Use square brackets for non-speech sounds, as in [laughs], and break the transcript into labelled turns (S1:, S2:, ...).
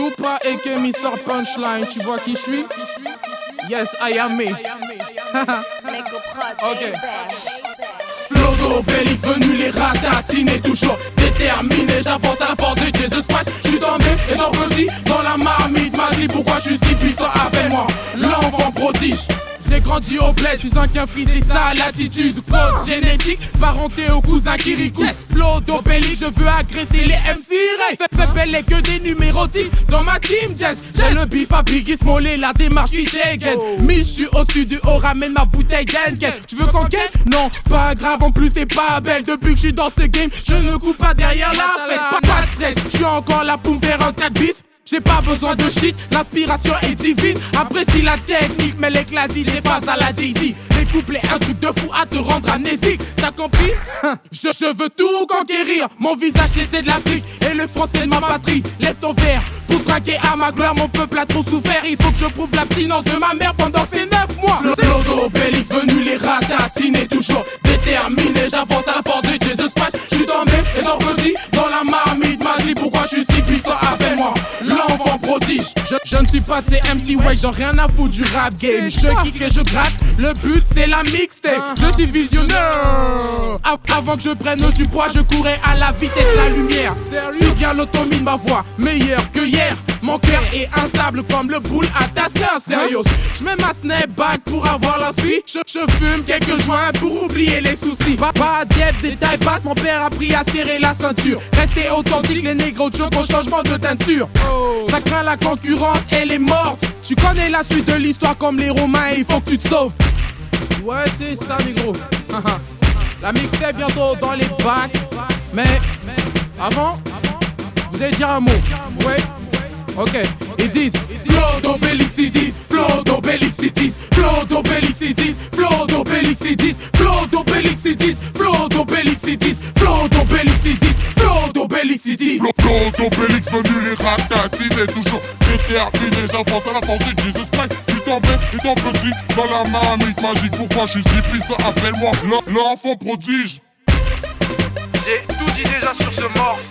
S1: Tupa et Mr. Punchline, tu vois qui je suis? Yes, I am me. [laughs] ok. Flodo, Bélix, venu les ratatiner, toujours déterminé. J'avance à la force de Jesus Christ. J'suis dans mes et dans petit, dans la marmite magie. Pourquoi je suis si puissant? Appelle-moi l'enfant prodige. J'ai grandi au bled, je suis un free, c'est ça l'attitude. Code génétique, parenté au cousin qui Yes. Flow d'Obélix, je veux agresser les MC Ray. Belle que des numéros 10 dans ma team Jess. J'ai le bif à Biggie Smollett, la démarche qui dégaine. Mais je suis au studio, ramène ma bouteille d'Enken. Tu veux qu'on Non, pas grave, en plus t'es pas belle. Depuis que je suis dans ce game, je ne coupe pas derrière la fête. Pas, de stress, je suis encore là pour me faire un tas de bif. J'ai pas besoin de shit, l'inspiration est divine. Apprécie la technique, mais l'éclat dit des phases à la Jay-Z. Les couplets, un truc de fou à te rendre amnésique. T'as compris je, je veux tout conquérir. Mon visage, c'est de l'Afrique et le français de ma patrie. Lève ton verre pour traquer à ma gloire. Mon peuple a trop souffert. Il faut que je prouve l'abstinence de ma mère pendant ces neuf mois. Lodo Obélix venu les ratatiner, toujours déterminé. J'avance à la force de Jesus Christ. J'suis dans mes et dans dans la marmite magie. Pourquoi je suis Je, ne suis pas de ces MC, ouais, j'en rien à foutre du rap game. Je kick et je gratte, le but c'est la mixtape. Je suis visionnaire. Avant que je prenne du poids, je courais à la vitesse de la lumière. Si bien l'automie ma voix, meilleure que hier. Mon cœur est instable comme le boule à ta sœur, sérieux. Je mets ma snapback pour avoir l'inspi. Je, je, fume quelques joints pour oublier les soucis. Papa, Diep, détail passe, mon père a appris à serrer la ceinture. Restez authentique, les négros de au changement de teinture. Ça craint la concurrence, elle est morte. Tu connais la suite de l'histoire comme les Romains, il faut que tu te sauves. Ouais, c'est ça, négro. [laughs] la mixtape bientôt dans les bacs. Mais avant, vous allez dire un mot. Ouais. Ok, ils disent Flow d'Obélix, ils disent Flow d'Obélix, ils disent Flow d'Obélix, ils disent Flow d'Obélix, ils disent Flow d'Obélix, ils disent Flow d'Obélix, ils disent Flow d'Obélix, ils disent Flow d'Obélix, ils disent
S2: Flow d'Obélix venu les ratatiner toujours déterminé J'avance à la pensée de Jesus Christ Et ton petit dans la marmite magique Pourquoi je suis si puissant appelle-moi l'enfant prodige.
S1: J'ai tout dit déjà sur ce morceau